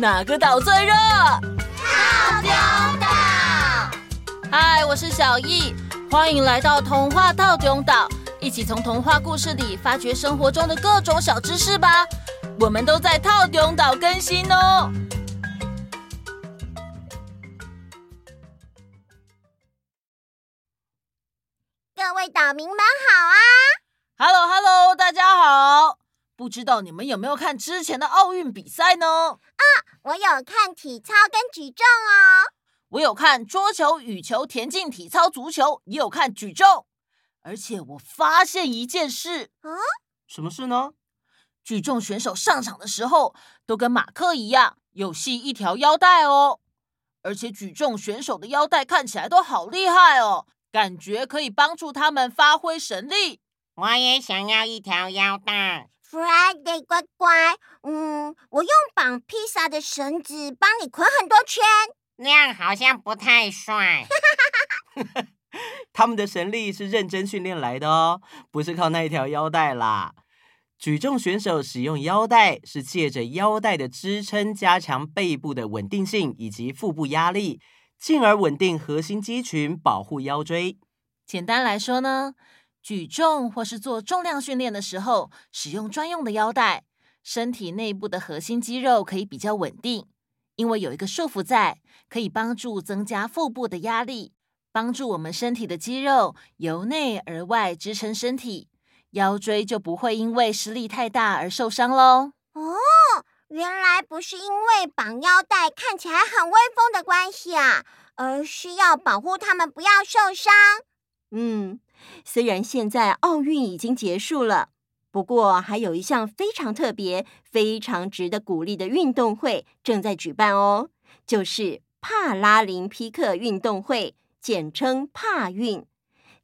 哪个岛最热？套丁岛。嗨，我是小艺，欢迎来到童话套丁岛，一起从童话故事里发掘生活中的各种小知识吧。我们都在套丁岛更新哦。各位岛民们好啊！Hello Hello，大家知道你们有没有看之前的奥运比赛呢？啊，我有看体操跟举重哦。我有看桌球、羽球、田径、体操、足球，也有看举重。而且我发现一件事。嗯？什么事呢？举重选手上场的时候都跟马克一样，有系一条腰带哦。而且举重选手的腰带看起来都好厉害哦。感觉可以帮助他们发挥神力。我也想要一条腰带。Friday 乖乖，嗯，我用绑披萨的绳子帮你捆很多圈，那样好像不太帅。他们的神力是认真训练来的哦，不是靠那一条腰带啦。举重选手使用腰带是借着腰带的支撑，加强背部的稳定性以及腹部压力。进而稳定核心肌群，保护腰椎。简单来说呢，举重或是做重量训练的时候，使用专用的腰带，身体内部的核心肌肉可以比较稳定，因为有一个束缚在，可以帮助增加腹部的压力，帮助我们身体的肌肉由内而外支撑身体，腰椎就不会因为施力太大而受伤喽。哦。原来不是因为绑腰带看起来很威风的关系啊，而是要保护他们不要受伤。嗯，虽然现在奥运已经结束了，不过还有一项非常特别、非常值得鼓励的运动会正在举办哦，就是帕拉林匹克运动会，简称帕运。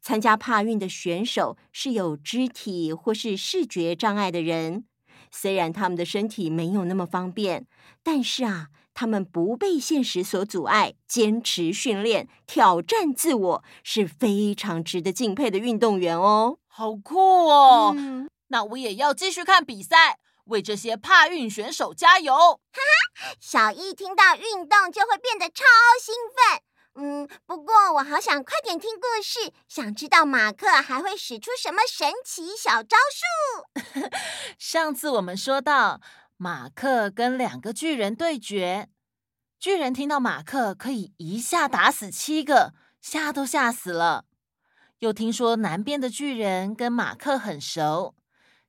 参加帕运的选手是有肢体或是视觉障碍的人。虽然他们的身体没有那么方便，但是啊，他们不被现实所阻碍，坚持训练，挑战自我，是非常值得敬佩的运动员哦。好酷哦！嗯，那我也要继续看比赛，为这些帕运选手加油！哈哈，小易听到运动就会变得超兴奋。嗯，不过我好想快点听故事，想知道马克还会使出什么神奇小招数。上次我们说到，马克跟两个巨人对决，巨人听到马克可以一下打死七个，吓都吓死了。又听说南边的巨人跟马克很熟，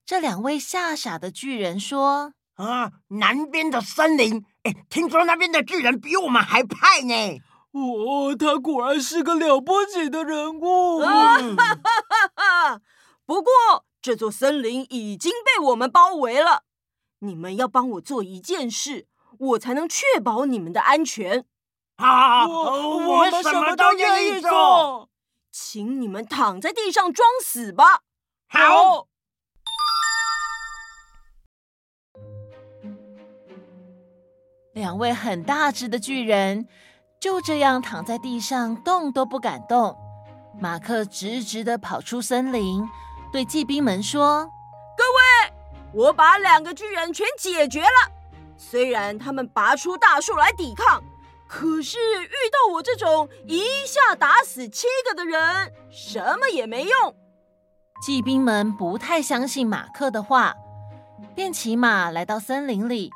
这两位吓傻的巨人说：“啊，南边的森林，哎，听说那边的巨人比我们还派呢。”哦，他果然是个了不起的人物。啊哈哈哈哈！不过这座森林已经被我们包围了，你们要帮我做一件事，我才能确保你们的安全。啊，我，我们什么都愿意做。请你们躺在地上装死吧。好。两位很大只的巨人。就这样躺在地上，动都不敢动。马克直直的跑出森林，对骑兵们说：“各位，我把两个巨人全解决了。虽然他们拔出大树来抵抗，可是遇到我这种一下打死七个的人，什么也没用。”骑兵们不太相信马克的话，便骑马来到森林里。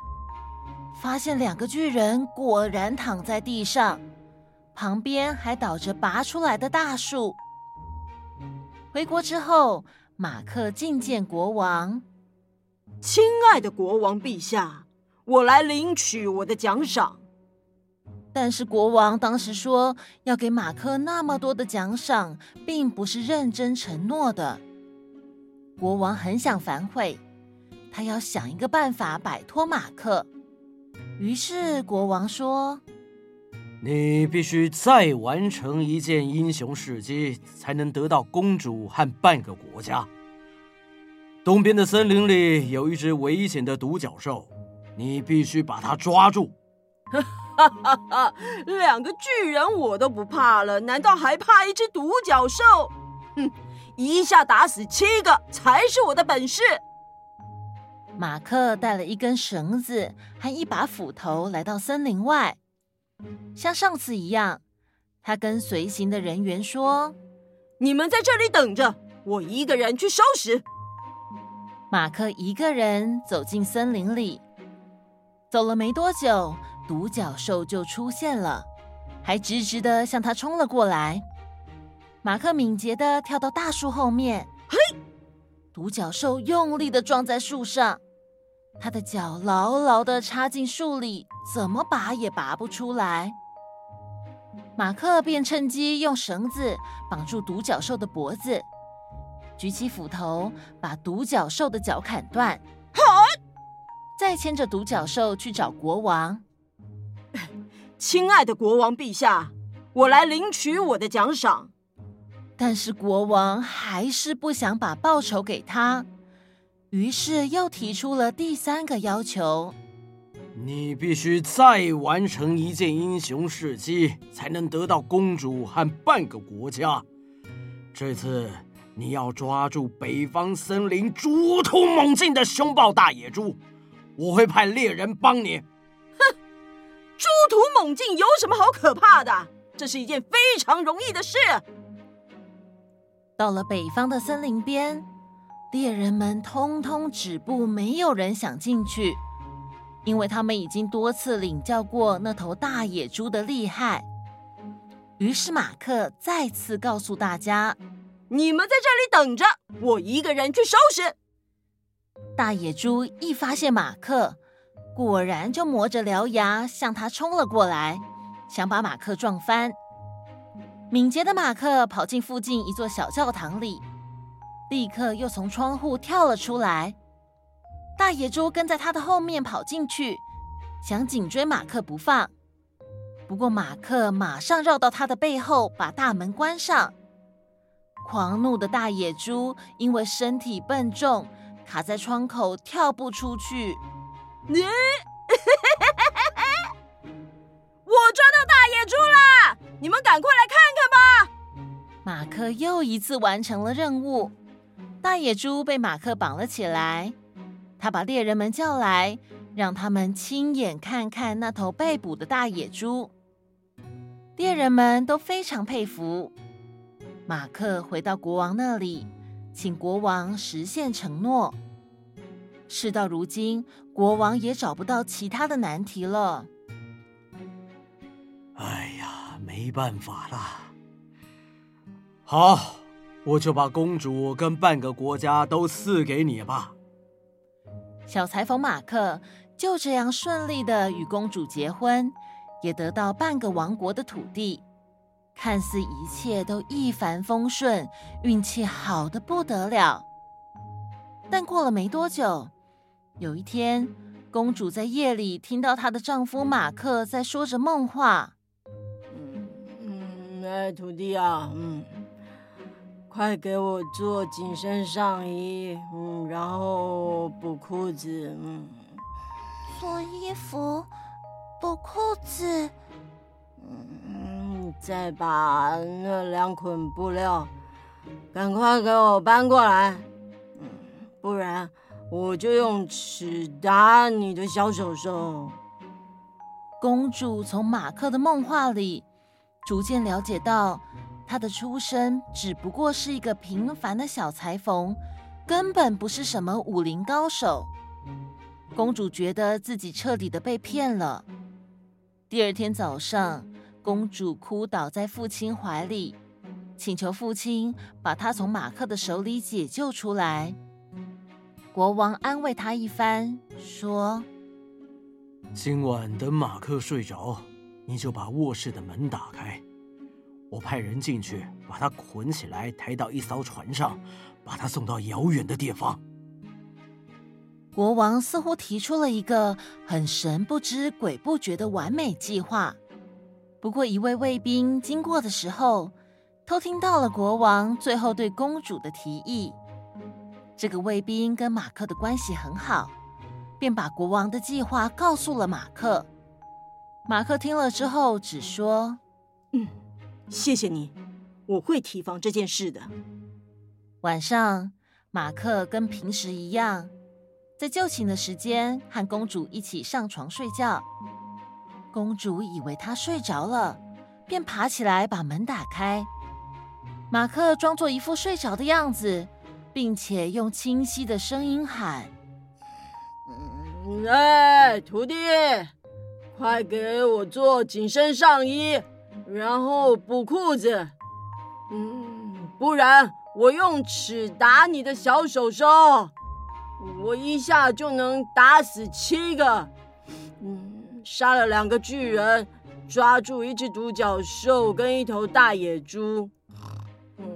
发现两个巨人果然躺在地上，旁边还倒着拔出来的大树。回国之后，马克觐见国王：“亲爱的国王陛下，我来领取我的奖赏。”但是国王当时说要给马克那么多的奖赏，并不是认真承诺的。国王很想反悔，他要想一个办法摆脱马克。于是国王说：“你必须再完成一件英雄事迹，才能得到公主和半个国家。东边的森林里有一只危险的独角兽，你必须把它抓住。”哈哈哈！两个巨人我都不怕了，难道还怕一只独角兽？哼，一下打死七个才是我的本事。马克带了一根绳子和一把斧头来到森林外，像上次一样，他跟随行的人员说：“你们在这里等着，我一个人去收拾。”马克一个人走进森林里，走了没多久，独角兽就出现了，还直直的向他冲了过来。马克敏捷的跳到大树后面，嘿，独角兽用力的撞在树上，他的脚牢牢的插进树里，怎么拔也拔不出来。马克便趁机用绳子绑住独角兽的脖子，举起斧头把独角兽的脚砍断，好，再牵着独角兽去找国王。亲爱的国王陛下，我来领取我的奖赏。但是国王还是不想把报酬给他，于是又提出了第三个要求：你必须再完成一件英雄事迹，才能得到公主和半个国家。这次你要抓住北方森林猪突猛进的凶暴大野猪，我会派猎人帮你。哼，猪突猛进有什么好可怕的？这是一件非常容易的事。到了北方的森林边，猎人们通通止步，没有人想进去，因为他们已经多次领教过那头大野猪的厉害。于是马克再次告诉大家：“你们在这里等着，我一个人去收拾。”大野猪一发现马克，果然就磨着獠牙向他冲了过来，想把马克撞翻。敏捷的马克跑进附近一座小教堂里，立刻又从窗户跳了出来。大野猪跟在他的后面跑进去，想紧追马克不放。不过马克马上绕到他的背后，把大门关上。狂怒的大野猪因为身体笨重，卡在窗口跳不出去。你，我抓到大野猪啦！你们赶快来看看吧！马克又一次完成了任务，大野猪被马克绑了起来。他把猎人们叫来，让他们亲眼看看那头被捕的大野猪。猎人们都非常佩服。马克回到国王那里，请国王实现承诺。事到如今，国王也找不到其他的难题了。哎呀！没办法啦，好，我就把公主跟半个国家都赐给你吧。小裁缝马克就这样顺利的与公主结婚，也得到半个王国的土地，看似一切都一帆风顺，运气好的不得了。但过了没多久，有一天，公主在夜里听到她的丈夫马克在说着梦话。嗯哎，徒弟啊，嗯，快给我做紧身上衣，嗯，然后补裤子，嗯，做衣服，补裤子，嗯，再把那两捆布料赶快给我搬过来，不然我就用尺打你的小手手。公主从马克的梦话里。逐渐了解到，他的出身只不过是一个平凡的小裁缝，根本不是什么武林高手。公主觉得自己彻底的被骗了。第二天早上，公主哭倒在父亲怀里，请求父亲把她从马克的手里解救出来。国王安慰她一番，说：“今晚等马克睡着。”你就把卧室的门打开，我派人进去，把他捆起来，抬到一艘船上，把他送到遥远的地方。国王似乎提出了一个很神不知鬼不觉的完美计划。不过，一位卫兵经过的时候，偷听到了国王最后对公主的提议。这个卫兵跟马克的关系很好，便把国王的计划告诉了马克。马克听了之后，只说：“嗯，谢谢你，我会提防这件事的。”晚上，马克跟平时一样，在就寝的时间和公主一起上床睡觉。公主以为他睡着了，便爬起来把门打开。马克装作一副睡着的样子，并且用清晰的声音喊：“，哎，徒弟，快给我做紧身上衣，然后补裤子。嗯，不然我用尺打你的小手手，我一下就能打死七个。嗯，杀了两个巨人，抓住一只独角兽跟一头大野猪。”嗯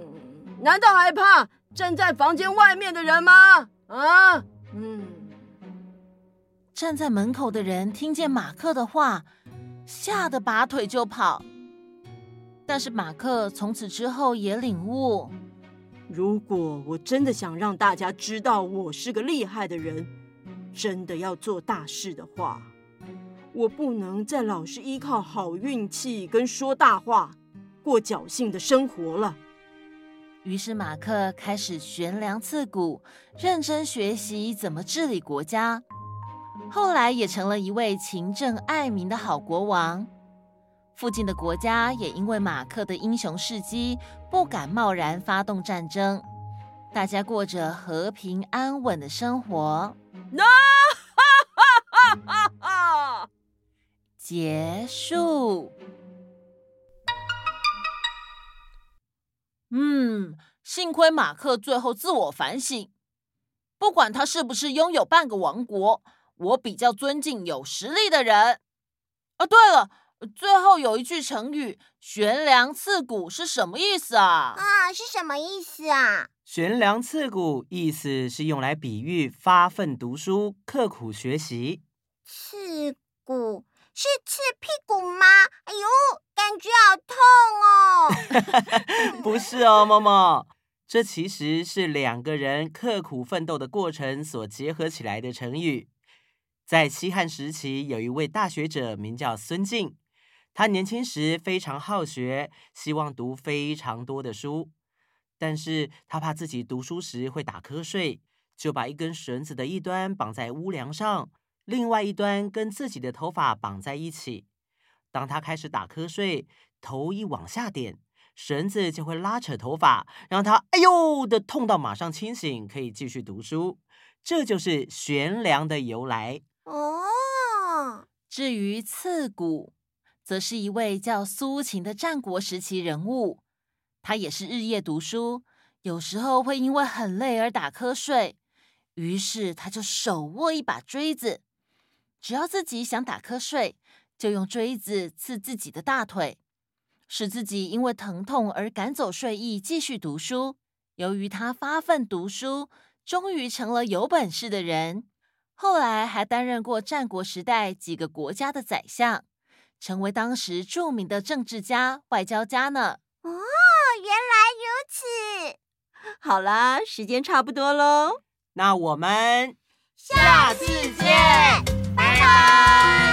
难道还怕站在房间外面的人吗？啊，嗯。站在门口的人听见马克的话，吓得拔腿就跑。但是马克从此之后也领悟：如果我真的想让大家知道我是个厉害的人，真的要做大事的话，我不能再老是依靠好运气跟说大话，过侥幸的生活了。于是马克开始悬梁刺股，认真学习怎么治理国家。后来也成了一位勤政爱民的好国王。附近的国家也因为马克的英雄事迹，不敢贸然发动战争，大家过着和平安稳的生活。那结束。嗯，幸亏马克最后自我反省，不管他是不是拥有半个王国，我比较尊敬有实力的人。哦，对了，最后有一句成语“悬梁刺股”是什么意思啊？啊，是什么意思啊？悬梁刺股意思是用来比喻发奋读书、刻苦学习。刺股。是刺屁股吗？哎呦，感觉好痛哦！不是哦，默默，这其实是两个人刻苦奋斗的过程所结合起来的成语。在西汉时期，有一位大学者名叫孙敬，他年轻时非常好学，希望读非常多的书，但是他怕自己读书时会打瞌睡，就把一根绳子的一端绑在屋梁上。另外一端跟自己的头发绑在一起，当他开始打瞌睡，头一往下点，绳子就会拉扯头发，让他哎呦的痛到马上清醒，可以继续读书。这就是悬梁的由来哦。至于刺骨，则是一位叫苏秦的战国时期人物，他也是日夜读书，有时候会因为很累而打瞌睡，于是他就手握一把锥子。只要自己想打瞌睡，就用锥子刺自己的大腿，使自己因为疼痛而赶走睡意，继续读书。由于他发奋读书，终于成了有本事的人。后来还担任过战国时代几个国家的宰相，成为当时著名的政治家、外交家呢。哦，原来如此。好啦，时间差不多喽，那我们下次见。拜